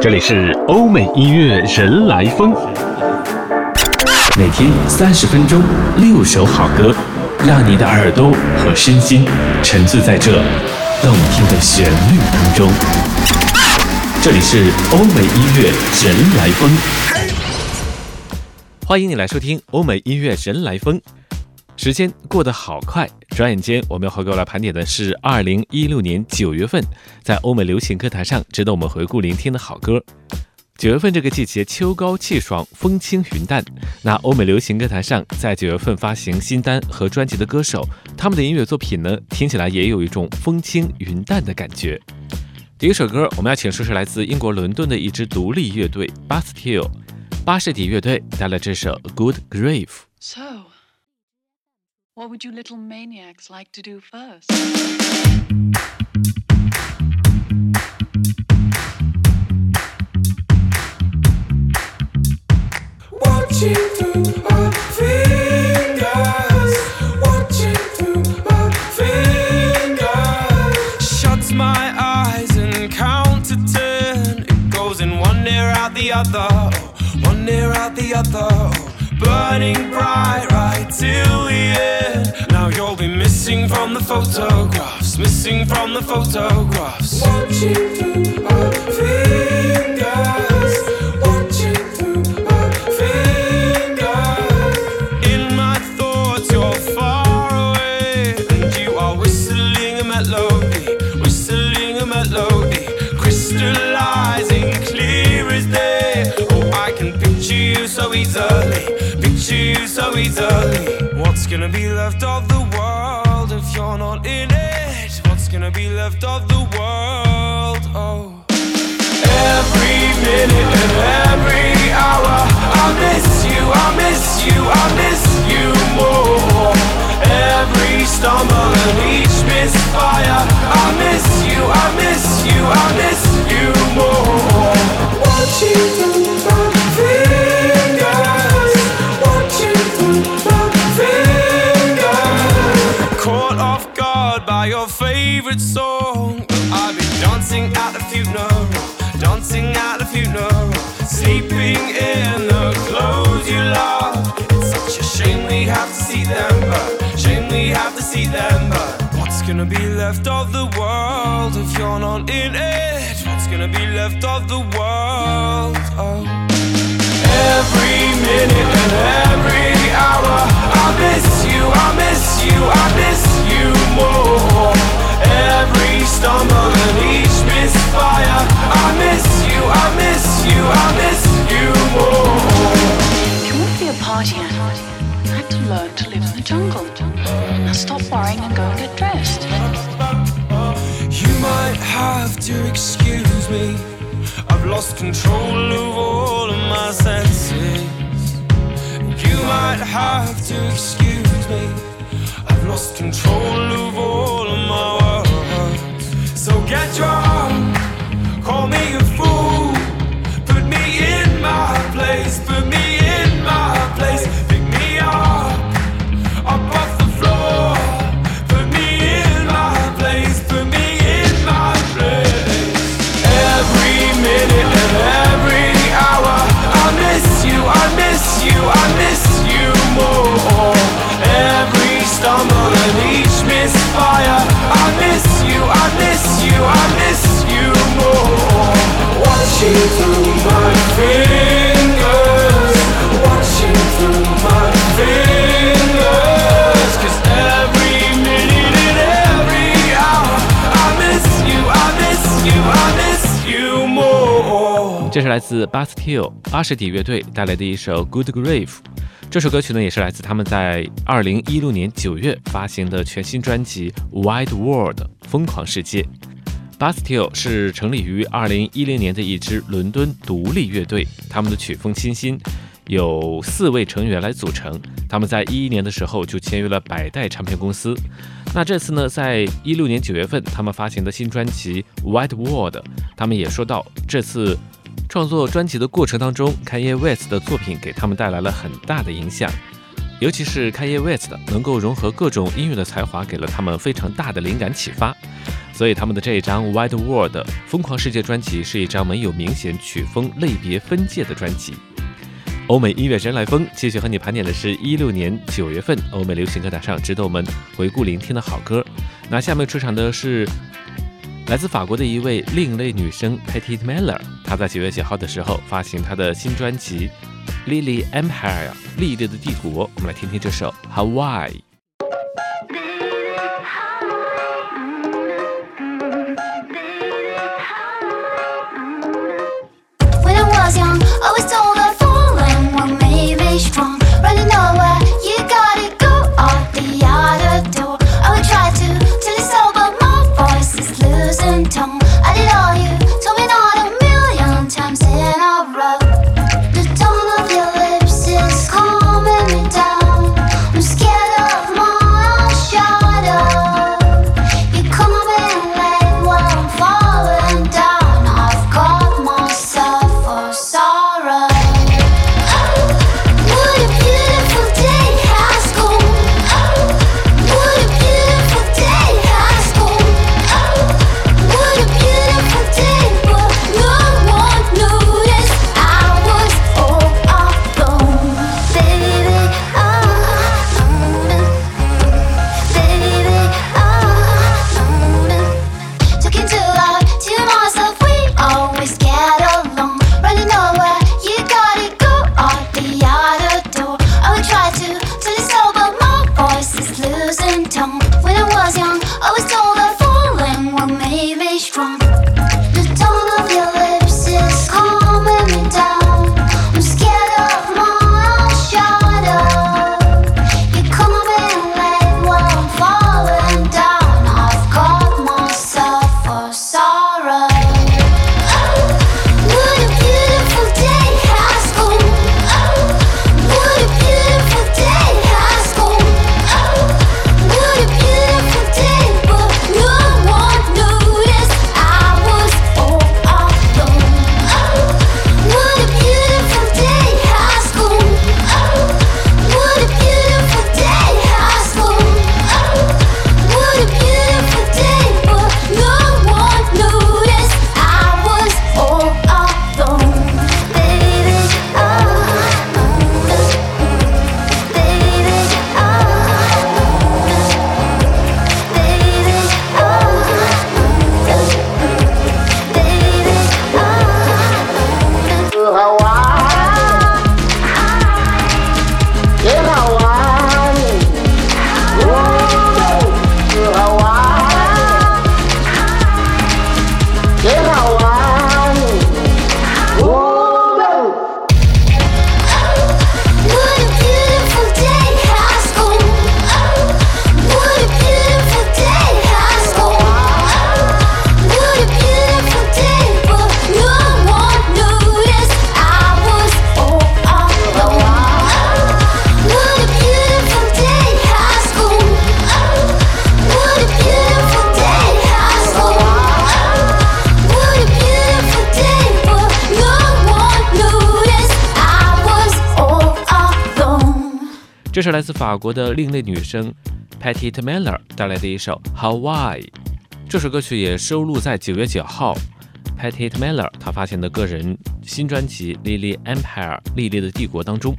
这里是欧美音乐人来疯，每天三十分钟，六首好歌，让你的耳朵和身心沉醉在这动听的旋律当中。这里是欧美音乐人来疯，欢迎你来收听欧美音乐人来疯。时间过得好快，转眼间我们要回过来盘点的是二零一六年九月份在欧美流行歌坛上值得我们回顾聆听的好歌。九月份这个季节，秋高气爽，风轻云淡。那欧美流行歌坛上，在九月份发行新单和专辑的歌手，他们的音乐作品呢，听起来也有一种风轻云淡的感觉。第一首歌，我们要请出是来自英国伦敦的一支独立乐队 Bastille 巴士底乐队带来这首 Good Grave。What would you little maniacs like to do first? Watching through our fingers, watching through our fingers. Shuts my eyes and count to ten. It goes in one ear out the other, one ear out the other burning bright right till the end. Now you'll be missing from the photographs, missing from the photographs. Watching through our fingers, so easily you so easily. What's gonna be left of the world if you're not in it? What's gonna be left of the world? Oh. Every minute and every hour, I miss you, I miss you, I miss you more. Every stumble and each misfire, I miss you, I miss you, I miss you more. Watching through your favorite song. I've been dancing at the funeral, dancing at the funeral, sleeping in the clothes you love. It's such a shame we have to see them, but shame we have to see them, but what's gonna be left of the world if you're not in it? What's gonna be left of the world? Oh. Every minute and every hour, I miss you, I miss you, I miss you more. Stumble and each misfire, I miss you, I miss you, I miss you more. You want to be a party animal, you have to learn to live in the jungle. Now stop worrying and go and get dressed. You might have to excuse me. I've lost control of all of my senses. You might have to excuse me. I've lost control of all of my. So get drunk, call me 来自 Bastille 巴士底乐队带来的一首 Good Grave。这首歌曲呢，也是来自他们在二零一六年九月发行的全新专辑《Wide World》疯狂世界。Bastille 是成立于二零一零年的一支伦敦独立乐队，他们的曲风清新，有四位成员来组成。他们在一一年的时候就签约了百代唱片公司。那这次呢，在一六年九月份，他们发行的新专辑《Wide World》，他们也说到这次。创作专辑的过程当中，Kanye West 的作品给他们带来了很大的影响，尤其是 Kanye West 能够融合各种音乐的才华，给了他们非常大的灵感启发。所以他们的这一张《Wide World》疯狂世界专辑是一张没有明显曲风类别分界的专辑。欧美音乐人来风继续和你盘点的是一六年九月份欧美流行歌坛上值得我们回顾聆听的好歌。那下面出场的是来自法国的一位另类女生 Petite Meller，她在九月九号的时候发行她的新专辑《Lily Empire》丽丽的帝国。我们来听听这首《Hawaii》。这是来自法国的另类女生 Petite Miller 带来的一首《Hawaii》。这首歌曲也收录在九月九号 Patty Temeller 她发行的个人新专辑《Lily Empire》莉莉的帝国当中。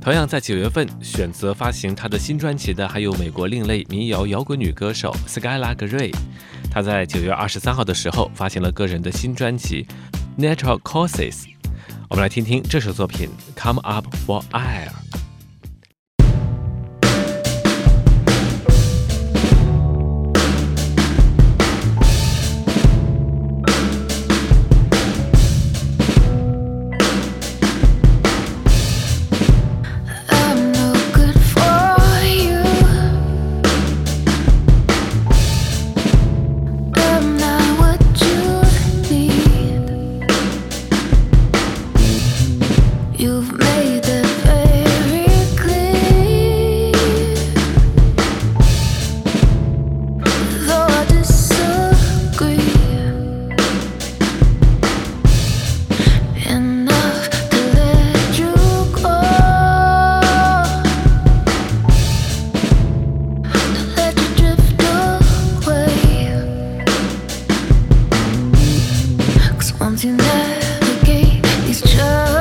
同样在九月份选择发行她的新专辑的还有美国另类民谣摇滚女歌手 Skylar Grey。她在九月二十三号的时候发行了个人的新专辑《Natural Causes》。我们来听听这首作品《Come Up for Air》。just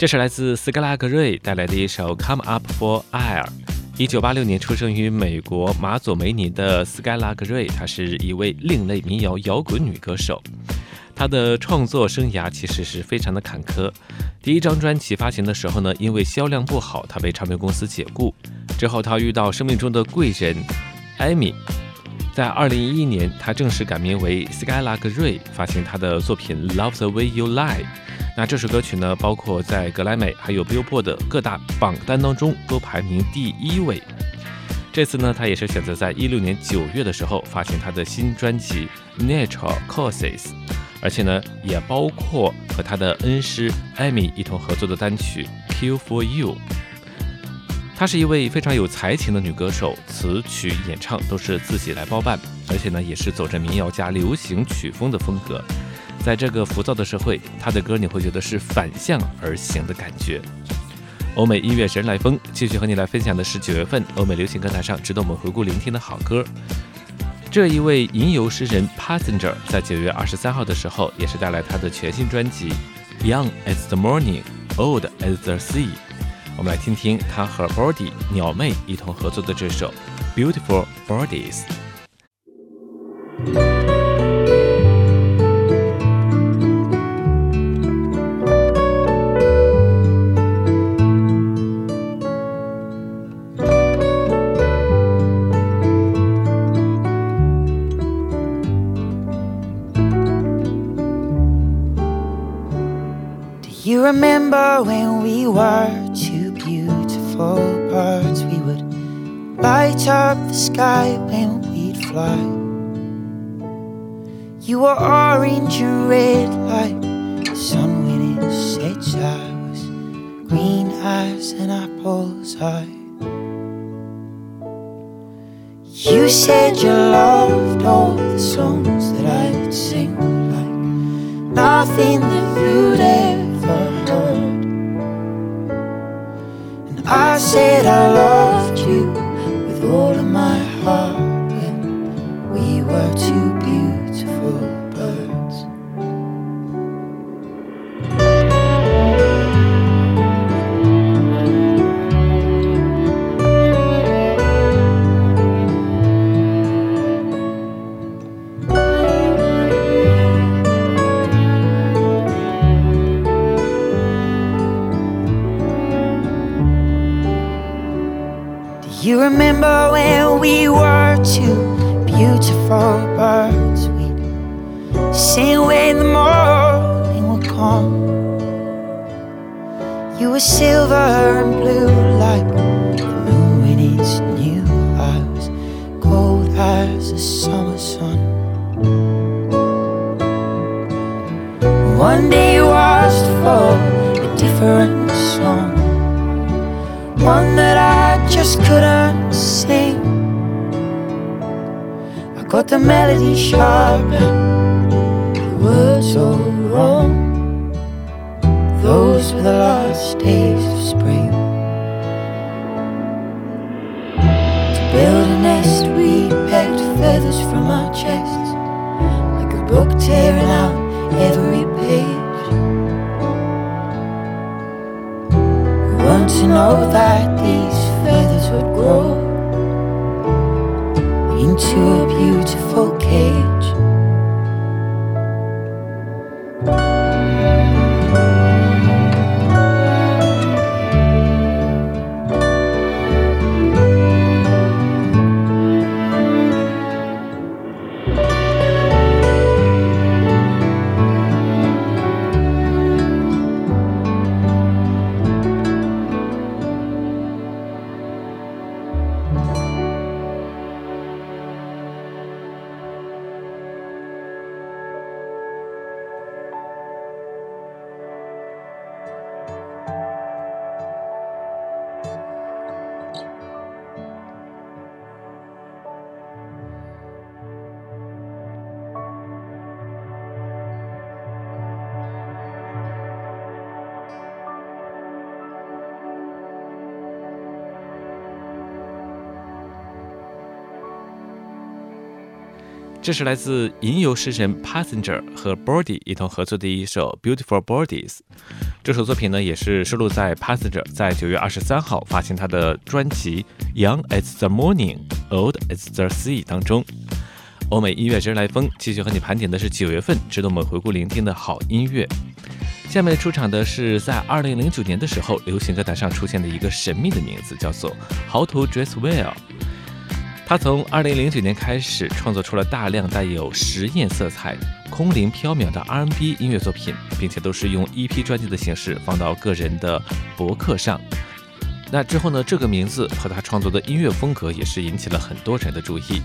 这是来自斯卡拉格瑞带来的一首《Come Up for Air》。一九八六年出生于美国马佐梅尼的斯盖拉格瑞，她是一位另类民谣摇滚女歌手。她的创作生涯其实是非常的坎坷。第一张专辑发行的时候呢，因为销量不好，她被唱片公司解雇。之后，她遇到生命中的贵人艾米。在二零一一年，她正式改名为斯盖拉格瑞，发行她的作品《Love the Way You Lie》。那这首歌曲呢，包括在格莱美还有 Billboard 的各大榜单当中都排名第一位。这次呢，他也是选择在一六年九月的时候发行他的新专辑《Natural Causes》，而且呢，也包括和他的恩师艾米一同合作的单曲《Kill for You》。她是一位非常有才情的女歌手，词曲演唱都是自己来包办，而且呢，也是走着民谣加流行曲风的风格。在这个浮躁的社会，他的歌你会觉得是反向而行的感觉。欧美音乐人来风继续和你来分享的是九月份欧美流行歌坛上值得我们回顾聆听的好歌。这一位吟游诗人 Passenger 在九月二十三号的时候，也是带来他的全新专辑《Young as the Morning, Old as the Sea》。我们来听听他和 Body 鸟妹一同合作的这首《Beautiful Bodies》。When we were two beautiful birds? We would light up the sky when we'd fly. You were orange and red like the sun when it sets. I was green as an apple's eye. You said you loved all the songs that I'd sing like nothing that you'd ever said I loved silver and blue like the moon when it's new. Was cold as the summer sun. One day asked for a different song one that I just couldn't sing. I got the melody sharp the words all wrong. Those were the last days of spring. To build a nest, we pecked feathers from our chests, like a book tearing out every page. We want to know that these feathers would grow into a beautiful cage. 这是来自吟游诗人 Passenger 和 Body 一同合作的一首《Beautiful Bodies》。这首作品呢，也是收录在 Passenger 在九月二十三号发行他的专辑《Young as the Morning, Old as the Sea》当中。欧美音乐之来风继续和你盘点的是九月份值得我们回顾聆听的好音乐。下面出场的是在二零零九年的时候流行歌坛上出现的一个神秘的名字，叫做 How to Dress Well。他从2009年开始创作出了大量带有实验色彩、空灵飘渺的 R&B 音乐作品，并且都是用 EP 专辑的形式放到个人的博客上。那之后呢，这个名字和他创作的音乐风格也是引起了很多人的注意。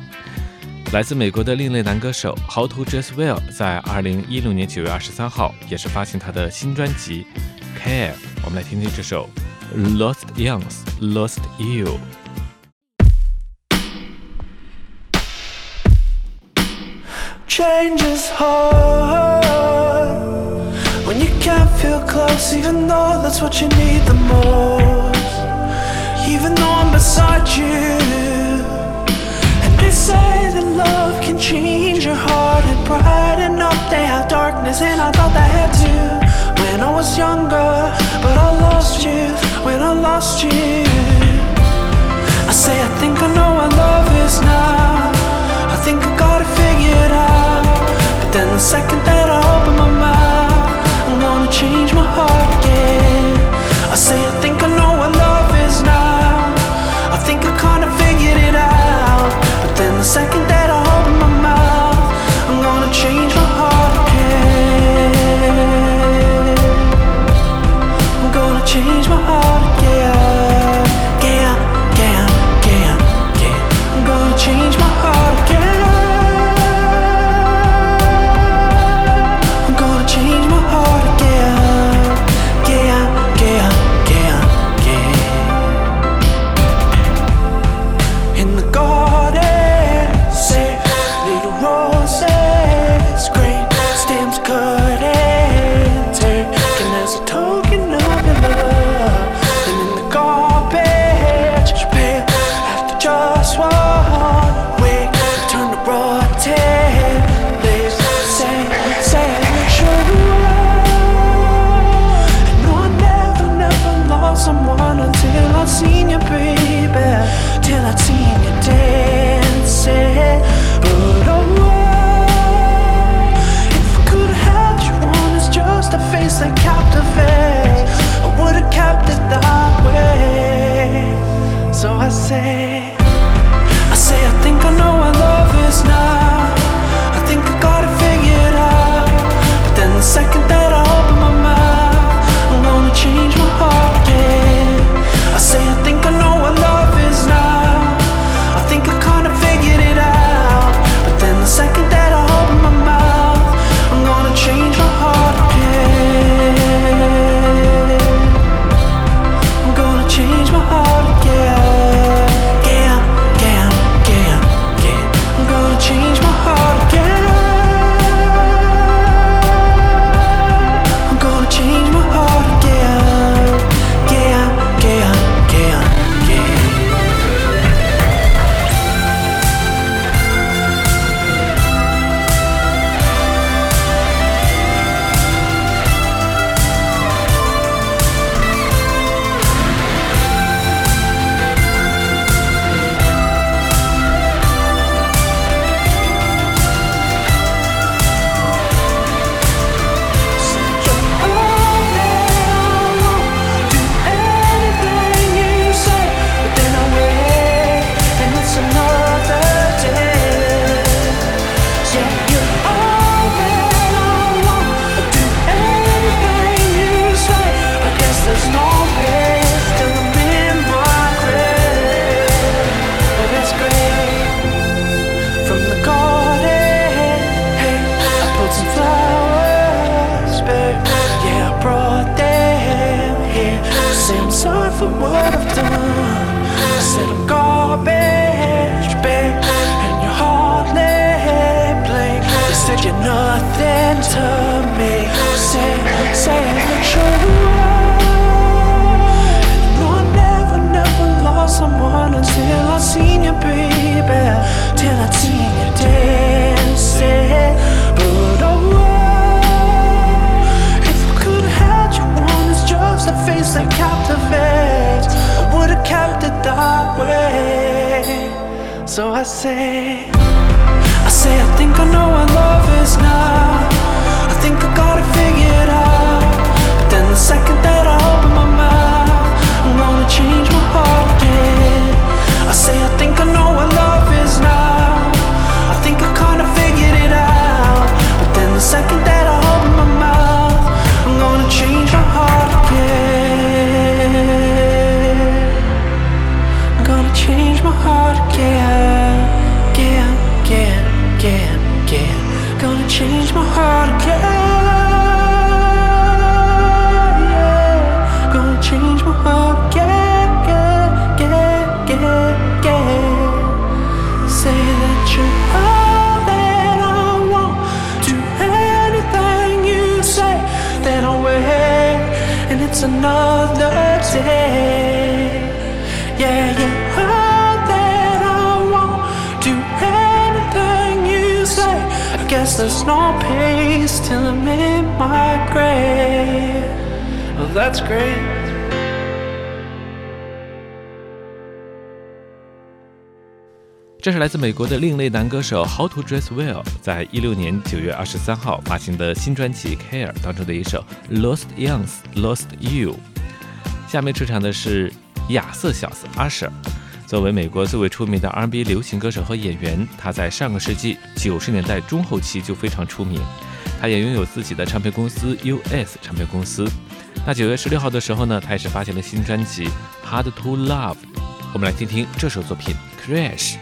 来自美国的另类男歌手 How to Dress Well 在2016年9月23号也是发行他的新专辑 Care。我们来听听这首 Lost Youngs Lost You。Change is hard when you can't feel close, even though that's what you need the most. Even though I'm beside you, and they say that love can change your heart and brighten up. They have darkness, and I thought they had to when I was younger, but I lost you when I lost you. I say I think I know what love is now. I think I got it figured out. Then the second that I open my mouth, I'm gonna change my heart again. I say I think I know what love is now. I think I kinda figured it out. But then the second that I open my mouth, I'm gonna change for what I've done. I said I'm garbage, babe, and you're hardly blame. You said you're nothing to that captivates. I would have kept it that way. So I say, I say, I think I know what love is now. I think I got it figured out. But then the second that I open my mouth, I'm gonna change my heart That's great. 这是来自美国的另类男歌手 How to Dress Well 在一六年九月二十三号发行的新专辑《Care》当中的一首《Lost Youngs Lost You》。下面出场的是亚瑟小子 Usher。作为美国最为出名的 R&B 流行歌手和演员，他在上个世纪九十年代中后期就非常出名。他也拥有自己的唱片公司 US 唱片公司。那九月十六号的时候呢，他也是发行了新专辑《Hard to Love》。我们来听听这首作品《Crash》。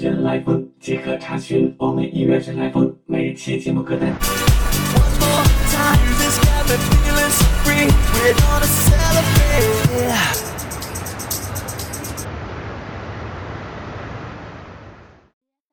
人来疯”，即可查询欧美音乐人来疯每期节目歌单。